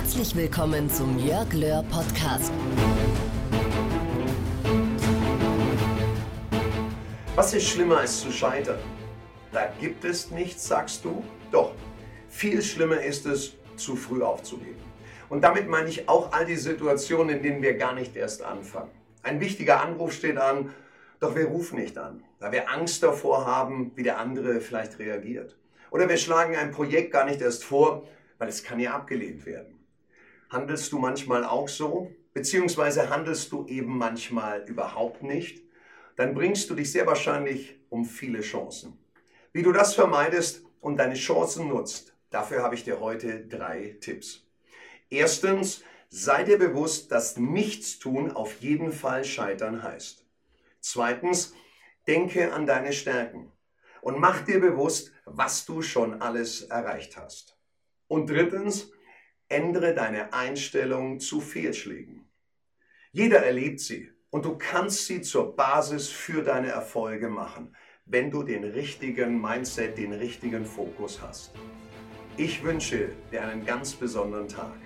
Herzlich willkommen zum Jörg Löhr Podcast. Was ist schlimmer als zu scheitern? Da gibt es nichts, sagst du? Doch, viel schlimmer ist es, zu früh aufzugeben. Und damit meine ich auch all die Situationen, in denen wir gar nicht erst anfangen. Ein wichtiger Anruf steht an, doch wir rufen nicht an, da wir Angst davor haben, wie der andere vielleicht reagiert. Oder wir schlagen ein Projekt gar nicht erst vor, weil es kann ja abgelehnt werden. Handelst du manchmal auch so? Beziehungsweise handelst du eben manchmal überhaupt nicht? Dann bringst du dich sehr wahrscheinlich um viele Chancen. Wie du das vermeidest und deine Chancen nutzt, dafür habe ich dir heute drei Tipps. Erstens, sei dir bewusst, dass Nichtstun auf jeden Fall scheitern heißt. Zweitens, denke an deine Stärken und mach dir bewusst, was du schon alles erreicht hast. Und drittens, ändere deine Einstellung zu Fehlschlägen. Jeder erlebt sie und du kannst sie zur Basis für deine Erfolge machen, wenn du den richtigen Mindset, den richtigen Fokus hast. Ich wünsche dir einen ganz besonderen Tag.